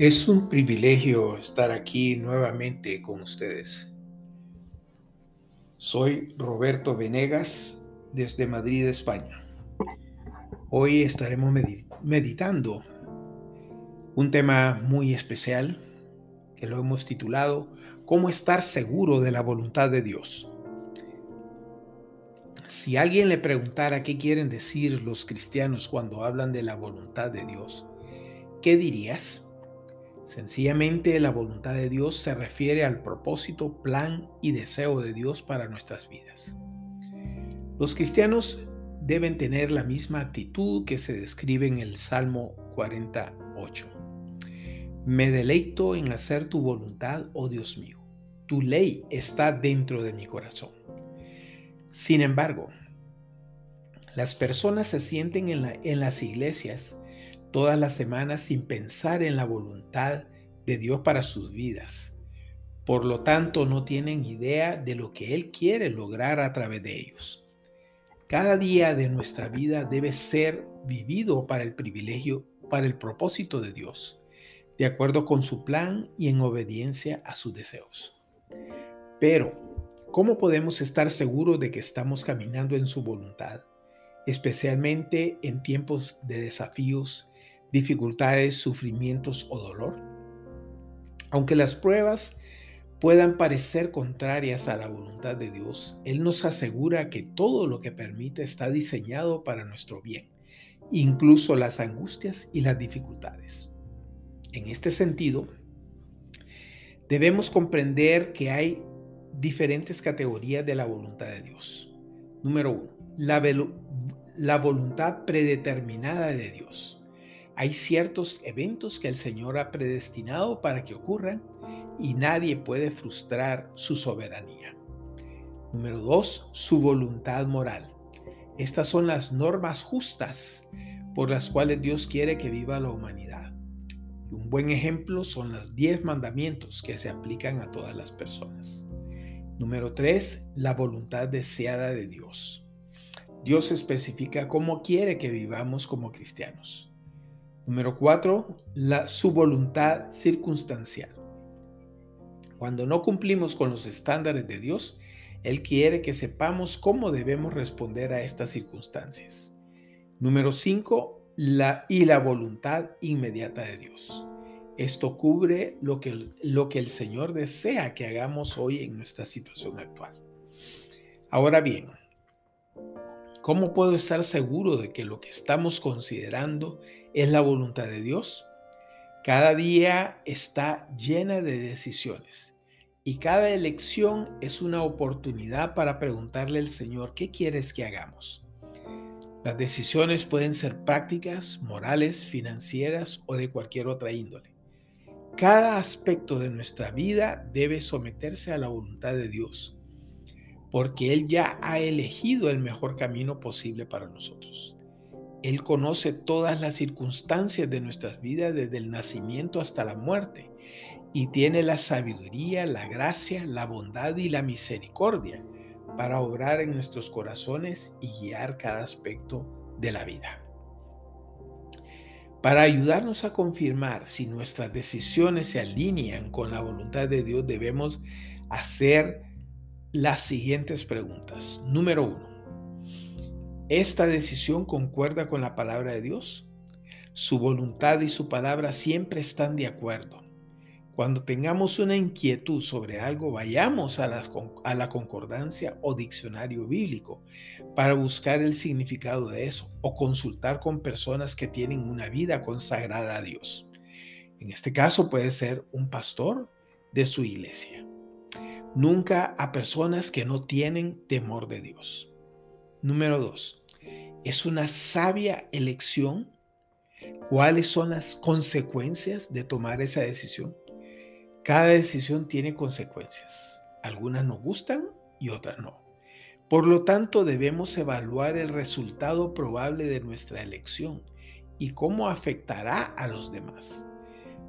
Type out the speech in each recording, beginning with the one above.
Es un privilegio estar aquí nuevamente con ustedes. Soy Roberto Venegas desde Madrid, España. Hoy estaremos meditando un tema muy especial que lo hemos titulado ¿Cómo estar seguro de la voluntad de Dios? Si alguien le preguntara qué quieren decir los cristianos cuando hablan de la voluntad de Dios, ¿qué dirías? Sencillamente la voluntad de Dios se refiere al propósito, plan y deseo de Dios para nuestras vidas. Los cristianos deben tener la misma actitud que se describe en el Salmo 48. Me deleito en hacer tu voluntad, oh Dios mío. Tu ley está dentro de mi corazón. Sin embargo, las personas se sienten en, en las iglesias todas las semanas sin pensar en la voluntad de Dios para sus vidas. Por lo tanto, no tienen idea de lo que Él quiere lograr a través de ellos. Cada día de nuestra vida debe ser vivido para el privilegio, para el propósito de Dios, de acuerdo con su plan y en obediencia a sus deseos. Pero, ¿cómo podemos estar seguros de que estamos caminando en su voluntad, especialmente en tiempos de desafíos dificultades, sufrimientos o dolor? Aunque las pruebas puedan parecer contrarias a la voluntad de Dios, Él nos asegura que todo lo que permite está diseñado para nuestro bien, incluso las angustias y las dificultades. En este sentido, debemos comprender que hay diferentes categorías de la voluntad de Dios. Número uno, la, la voluntad predeterminada de Dios. Hay ciertos eventos que el Señor ha predestinado para que ocurran y nadie puede frustrar su soberanía. Número dos, su voluntad moral. Estas son las normas justas por las cuales Dios quiere que viva la humanidad. un buen ejemplo son los diez mandamientos que se aplican a todas las personas. Número tres, la voluntad deseada de Dios. Dios especifica cómo quiere que vivamos como cristianos. Número cuatro, la, su voluntad circunstancial. Cuando no cumplimos con los estándares de Dios, Él quiere que sepamos cómo debemos responder a estas circunstancias. Número cinco, la, y la voluntad inmediata de Dios. Esto cubre lo que, lo que el Señor desea que hagamos hoy en nuestra situación actual. Ahora bien, ¿cómo puedo estar seguro de que lo que estamos considerando es la voluntad de Dios. Cada día está llena de decisiones y cada elección es una oportunidad para preguntarle al Señor, ¿qué quieres que hagamos? Las decisiones pueden ser prácticas, morales, financieras o de cualquier otra índole. Cada aspecto de nuestra vida debe someterse a la voluntad de Dios, porque Él ya ha elegido el mejor camino posible para nosotros. Él conoce todas las circunstancias de nuestras vidas desde el nacimiento hasta la muerte y tiene la sabiduría, la gracia, la bondad y la misericordia para obrar en nuestros corazones y guiar cada aspecto de la vida. Para ayudarnos a confirmar si nuestras decisiones se alinean con la voluntad de Dios, debemos hacer las siguientes preguntas. Número uno, esta decisión concuerda con la palabra de Dios. Su voluntad y su palabra siempre están de acuerdo. Cuando tengamos una inquietud sobre algo, vayamos a la, concordancia o diccionario bíblico para buscar el significado de eso o consultar con personas que tienen una vida consagrada a Dios. En este caso puede ser un pastor de su iglesia. Nunca a personas que no tienen temor de Dios. Número dos, es una sabia elección. ¿Cuáles son las consecuencias de tomar esa decisión? Cada decisión tiene consecuencias. Algunas nos gustan y otras no. Por lo tanto, debemos evaluar el resultado probable de nuestra elección y cómo afectará a los demás.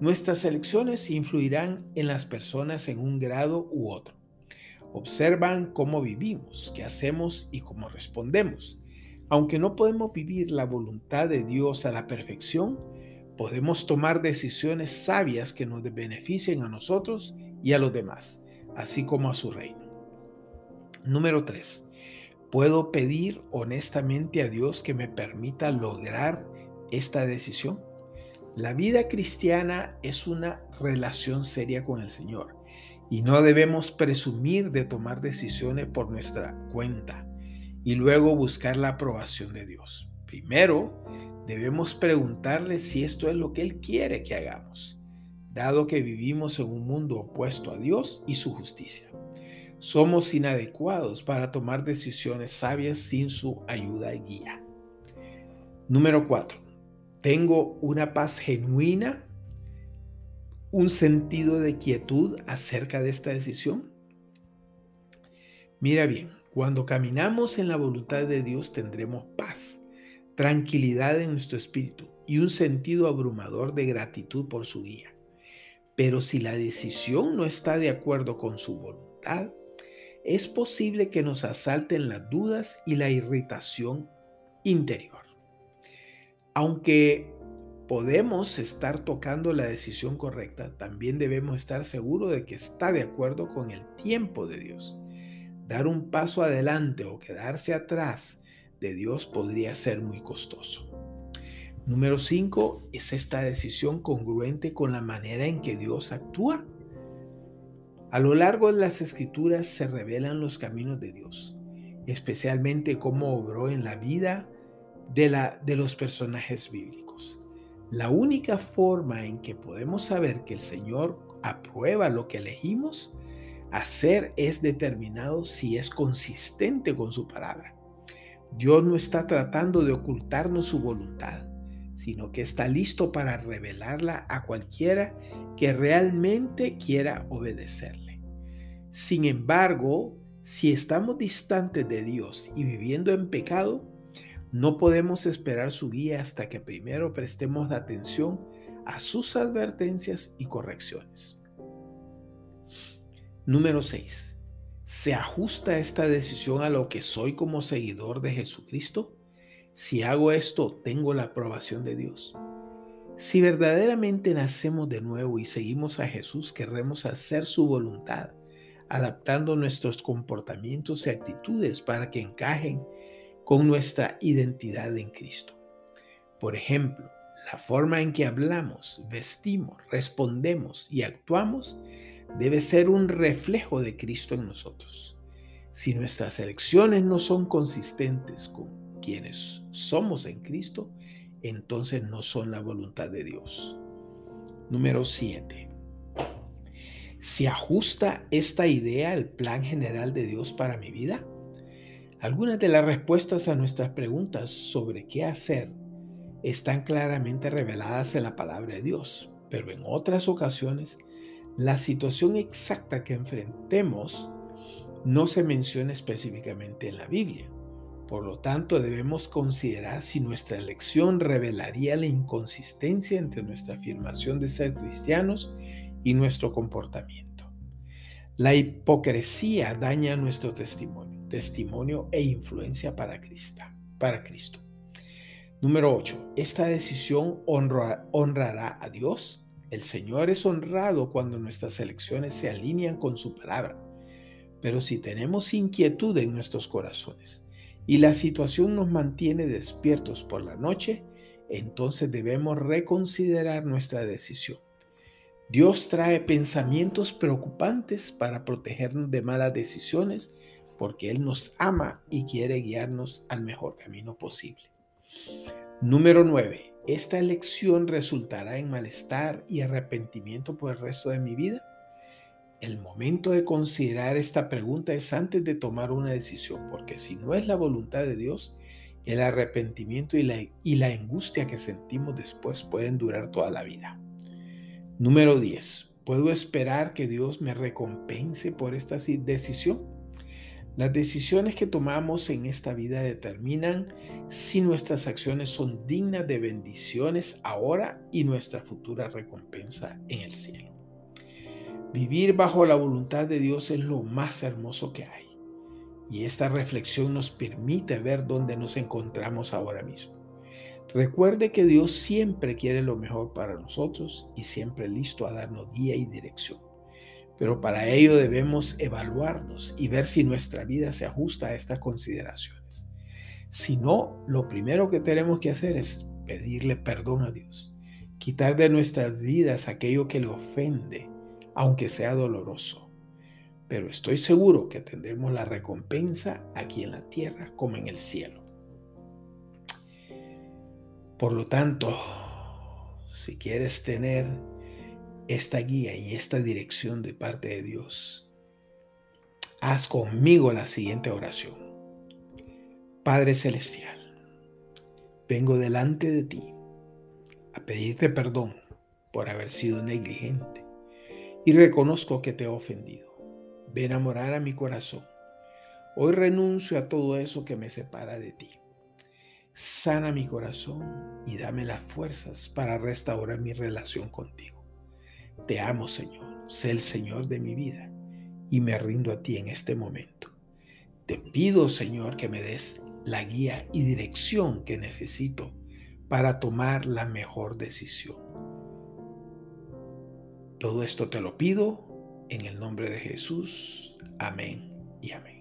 Nuestras elecciones influirán en las personas en un grado u otro. Observan cómo vivimos, qué hacemos y cómo respondemos. Aunque no podemos vivir la voluntad de Dios a la perfección, podemos tomar decisiones sabias que nos beneficien a nosotros y a los demás, así como a su reino. Número 3. ¿Puedo pedir honestamente a Dios que me permita lograr esta decisión? La vida cristiana es una relación seria con el Señor y no debemos presumir de tomar decisiones por nuestra cuenta y luego buscar la aprobación de Dios. Primero, debemos preguntarle si esto es lo que Él quiere que hagamos, dado que vivimos en un mundo opuesto a Dios y su justicia. Somos inadecuados para tomar decisiones sabias sin su ayuda y guía. Número 4. Tengo una paz genuina, un sentido de quietud acerca de esta decisión. Mira bien, cuando caminamos en la voluntad de Dios tendremos paz tranquilidad en nuestro espíritu y un sentido abrumador de gratitud por su guía. Pero si la decisión no está de acuerdo con su voluntad, es posible que nos asalten las dudas y la irritación interior. Aunque podemos estar tocando la decisión correcta, también debemos estar seguros de que está de acuerdo con el tiempo de Dios. Dar un paso adelante o quedarse atrás de Dios podría ser muy costoso. Número 5 es esta decisión congruente con la manera en que Dios actúa. A lo largo de las escrituras se revelan los caminos de Dios, especialmente cómo obró en la vida de, de los personajes bíblicos. La única forma en que podemos saber que el Señor aprueba lo que elegimos hacer es determinado si es consistente con su palabra. Dios no está tratando de ocultarnos su voluntad, sino que está listo para revelarla a cualquiera que realmente quiera obedecerle. Sin embargo, si estamos distantes de Dios y viviendo en pecado, no podemos esperar su guía hasta que primero prestemos atención a sus advertencias y correcciones. Número 6. ¿Se ajusta esta decisión a lo que soy como seguidor de Jesucristo? Si hago esto, tengo la aprobación de Dios. Si verdaderamente nacemos de nuevo y seguimos a Jesús, querremos hacer su voluntad, adaptando nuestros comportamientos y actitudes para que encajen con nuestra identidad en Cristo. Por ejemplo, la forma en que hablamos, vestimos, respondemos y actuamos debe ser un reflejo de Cristo en nosotros. Si nuestras elecciones no son consistentes con quienes somos en Cristo, entonces no son la voluntad de Dios. Número 7. ¿Se ajusta esta idea al plan general de Dios para mi vida? Algunas de las respuestas a nuestras preguntas sobre qué hacer están claramente reveladas en la palabra de Dios, pero en otras ocasiones la situación exacta que enfrentemos no se menciona específicamente en la Biblia. Por lo tanto, debemos considerar si nuestra elección revelaría la inconsistencia entre nuestra afirmación de ser cristianos y nuestro comportamiento. La hipocresía daña nuestro testimonio, testimonio e influencia para Cristo. Número 8. Esta decisión honrará a Dios el Señor es honrado cuando nuestras elecciones se alinean con su palabra. Pero si tenemos inquietud en nuestros corazones y la situación nos mantiene despiertos por la noche, entonces debemos reconsiderar nuestra decisión. Dios trae pensamientos preocupantes para protegernos de malas decisiones porque Él nos ama y quiere guiarnos al mejor camino posible. Número 9. ¿Esta elección resultará en malestar y arrepentimiento por el resto de mi vida? El momento de considerar esta pregunta es antes de tomar una decisión, porque si no es la voluntad de Dios, el arrepentimiento y la, y la angustia que sentimos después pueden durar toda la vida. Número 10. ¿Puedo esperar que Dios me recompense por esta decisión? Las decisiones que tomamos en esta vida determinan si nuestras acciones son dignas de bendiciones ahora y nuestra futura recompensa en el cielo. Vivir bajo la voluntad de Dios es lo más hermoso que hay. Y esta reflexión nos permite ver dónde nos encontramos ahora mismo. Recuerde que Dios siempre quiere lo mejor para nosotros y siempre listo a darnos guía y dirección. Pero para ello debemos evaluarnos y ver si nuestra vida se ajusta a estas consideraciones. Si no, lo primero que tenemos que hacer es pedirle perdón a Dios, quitar de nuestras vidas aquello que le ofende, aunque sea doloroso. Pero estoy seguro que tendremos la recompensa aquí en la tierra como en el cielo. Por lo tanto, si quieres tener esta guía y esta dirección de parte de Dios, haz conmigo la siguiente oración. Padre Celestial, vengo delante de ti a pedirte perdón por haber sido negligente y reconozco que te he ofendido. Ven a morar a mi corazón. Hoy renuncio a todo eso que me separa de ti. Sana mi corazón y dame las fuerzas para restaurar mi relación contigo. Te amo, Señor. Sé el Señor de mi vida y me rindo a ti en este momento. Te pido, Señor, que me des la guía y dirección que necesito para tomar la mejor decisión. Todo esto te lo pido en el nombre de Jesús. Amén y amén.